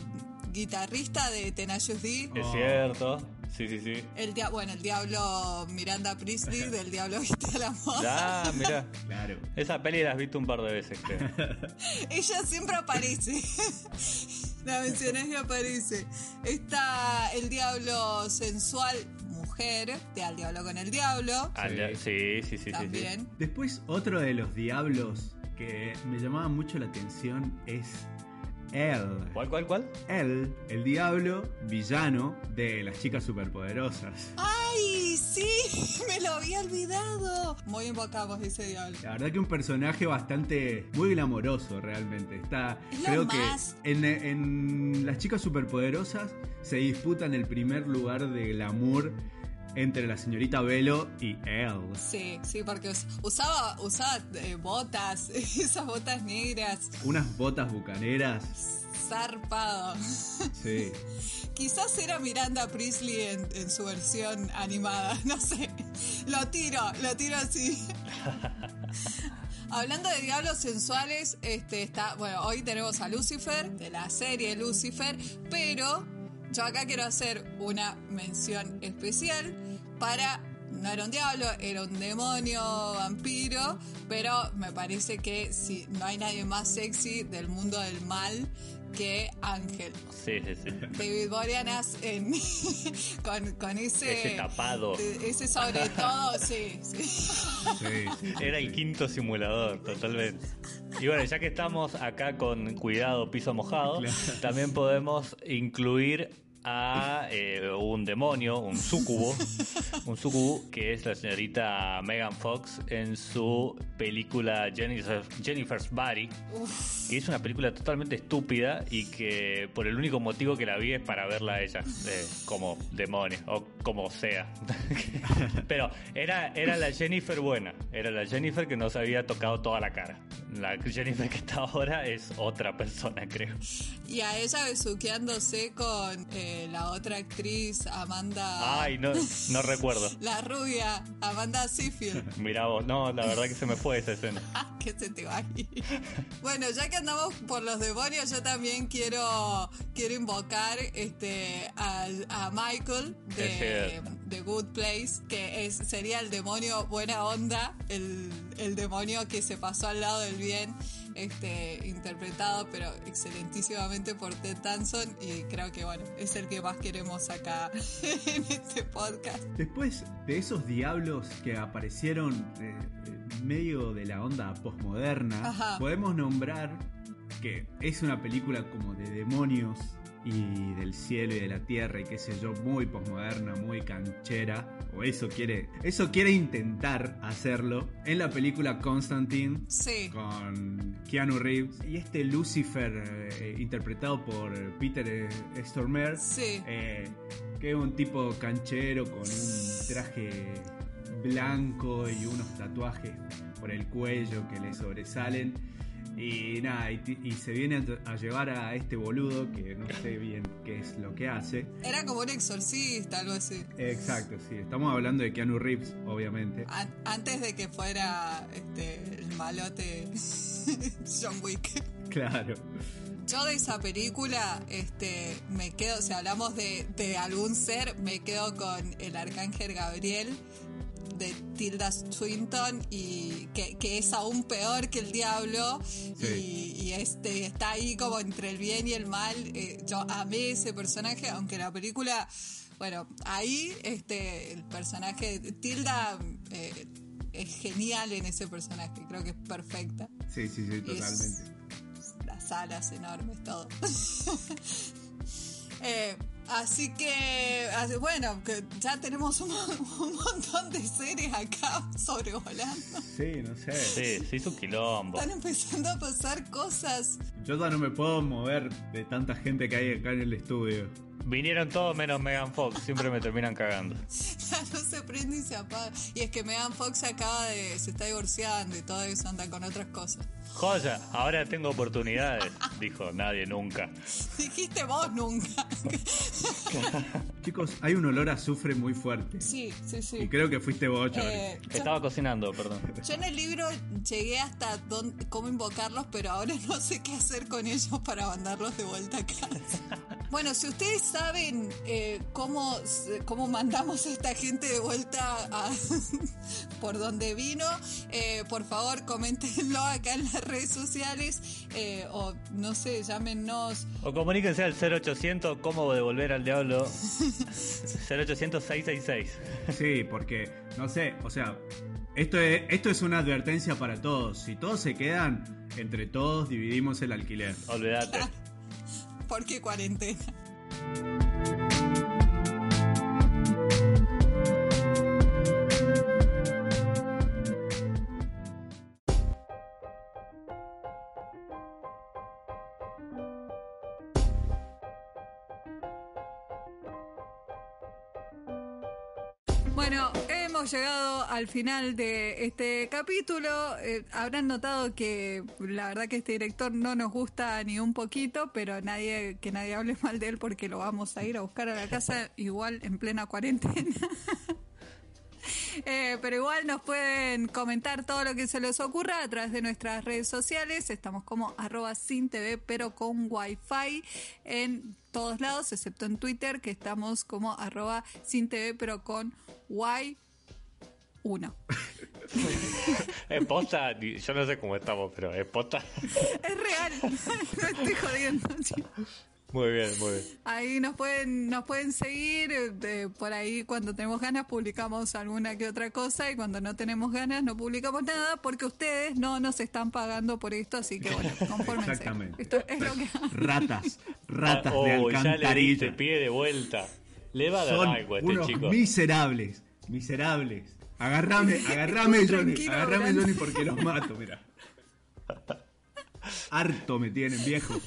guitarrista de Tenacious D. Es cierto. Sí, sí, sí. El bueno, el diablo Miranda Priestley [laughs] del diablo viste a la moda. Ah, mira. Claro. Esa peli la has visto un par de veces, creo. [laughs] Ella siempre aparece. [laughs] la mencioné y aparece. Está el diablo sensual mujer, de Al Diablo con el Diablo. Sí, sí, sí, También. Después, otro de los diablos que me llamaba mucho la atención es él. ¿Cuál, cuál, cuál? Él, el diablo villano de las chicas superpoderosas. ¡Ay, sí! Me lo había olvidado. Muy invocamos ese diablo. La verdad que un personaje bastante, muy glamoroso realmente. Está, creo que en, en las chicas superpoderosas se disputan el primer lugar de glamour entre la señorita Velo y él. Sí, sí, porque usaba, usaba eh, botas, [laughs] esas botas negras. Unas botas bucaneras. Zarpado. Sí. [laughs] Quizás era Miranda Priestley en, su versión animada, [laughs] no sé. Lo tiro, lo tiro así. [laughs] Hablando de diablos sensuales, este está, bueno, hoy tenemos a Lucifer, de la serie Lucifer, pero yo acá quiero hacer una mención especial para no era un diablo, era un demonio vampiro, pero me parece que si no hay nadie más sexy del mundo del mal que Ángel. Sí, sí, sí. David Boreanas en, [laughs] con, ese... Ese tapado. Ese sobre todo, sí, sí. sí. Era el quinto simulador, totalmente. Y bueno, ya que estamos acá con cuidado piso mojado, también podemos incluir a eh, un demonio, un sucubo, [laughs] un sucubo que es la señorita Megan Fox en su película Jennifer's Body, que es una película totalmente estúpida y que por el único motivo que la vi es para verla a ella eh, como demonio o como sea. [laughs] Pero era, era la Jennifer buena, era la Jennifer que nos había tocado toda la cara. La Jennifer que está ahora es otra persona, creo. Y a ella besuqueándose con... Eh, la otra actriz, Amanda. Ay, no, no [laughs] recuerdo. la rubia, Amanda Seyfield. [laughs] Mira vos, no, la verdad que se me fue esa escena. [laughs] que se te va ahí. bueno, ya que andamos por los demonios, yo también quiero, quiero invocar este, a, a Michael de, The Good Place, que es, sería el demonio buena onda, el, el demonio que se pasó al lado del bien este, interpretado, pero excelentísimamente por Ted Danson y creo que bueno, es el que más queremos acá [laughs] en este podcast. Después de esos diablos que aparecieron eh, en medio de la onda postmoderna, podemos nombrar que es una película como de demonios y del cielo y de la tierra y qué sé yo, muy posmoderna, muy canchera, o eso quiere, eso quiere intentar hacerlo en la película Constantine con Keanu Reeves y este Lucifer eh, interpretado por Peter Stormare, eh, que es un tipo canchero con un traje blanco y unos tatuajes por el cuello que le sobresalen y nada, y, se viene a, llevar a este boludo que no sé bien qué es lo que hace. Era como un exorcista, algo así. Exacto, sí. Estamos hablando de Keanu Reeves, obviamente. antes de que fuera este, el malote [laughs] John Wick. Claro. Yo de esa película, este, me quedo, si hablamos de, de algún ser, me quedo con el arcángel Gabriel de Tilda Swinton y que, es aún peor que el diablo y, este está ahí como entre el bien y el mal. Eh, yo amé ese personaje, aunque la película, bueno, ahí este el personaje de Tilda eh, es genial en ese personaje, creo que es perfecta. Sí, sí, sí, totalmente. las alas enormes, todo. [laughs] eh, Así que, bueno, que ya tenemos [laughs] un, montón de series acá sobrevolando. Sí, no sé. Sí, se hizo un quilombo. Están empezando a pasar cosas. Yo ya no me puedo mover de tanta gente que hay acá en el estudio. Vinieron todos menos Megan Fox, siempre me terminan cagando. [laughs] no se prende y se apaga. Y es que Megan Fox acaba de. se está divorciando y todo eso anda con otras cosas. Joya, ahora tengo oportunidades, dijo nadie nunca. Dijiste vos nunca. [laughs] Chicos, hay un olor a azufre muy fuerte. Sí, sí, sí. Y creo que fuiste vos, eh, Estaba cocinando, perdón. Yo en el libro llegué hasta cómo invocarlos, pero ahora no sé qué hacer con ellos para mandarlos de vuelta a casa. Bueno, si ustedes saben eh, cómo, cómo mandamos a esta gente de vuelta a, [laughs] por donde vino, eh, por favor coméntenlo acá en las redes sociales eh, o no sé, llámenos. O comuníquense al 0800 cómo devolver al diablo [laughs] 0800 666. Sí, porque no sé, o sea, esto es, esto es una advertencia para todos. Si todos se quedan, entre todos dividimos el alquiler. Olvídate. [laughs] ¿Por qué cuarentena? Bueno, hemos llegado al final de este capítulo. Eh, habrán notado que la verdad que este director no nos gusta ni un poquito, pero nadie que nadie hable mal de él porque lo vamos a ir a buscar a la casa igual en plena cuarentena. [laughs] Eh, pero igual nos pueden comentar todo lo que se les ocurra a través de nuestras redes sociales. Estamos como arroba sin TV, pero con wifi en todos lados, excepto en Twitter, que estamos como arroba sin TV, pero con Y 1. [laughs] es posta, yo no sé cómo estamos, pero es posta. [laughs] es real, [laughs] no estoy jodiendo. Muy bien, muy bien. Ahí nos pueden, nos pueden seguir, eh, por ahí cuando tenemos ganas publicamos alguna que otra cosa y cuando no tenemos ganas no publicamos nada porque ustedes no nos están pagando por esto, así que bueno, confórmense. Exactamente. Esto es lo que... Ratas, ratas de alcantarilla. Ya le pie de vuelta. Le va a dar algo a este unos chico. miserables, miserables. Agarrame, agarrame Johnny, agarrame Johnny porque los mato, mira. Harto me tienen, viejo.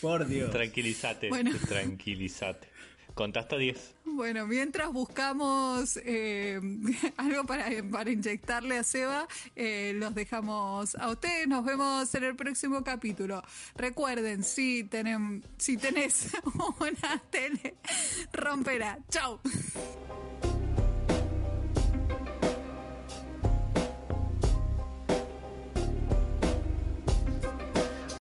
Por Dios. Tranquilízate, tranquilízate. Contaste 10. Bueno, mientras buscamos eh, [laughs] algo para, para, inyectarle a Seba, eh, los dejamos a ustedes. Nos vemos en el próximo capítulo. Recuerden, si, tenen, si tenés [laughs] una tele, rompela. Chau.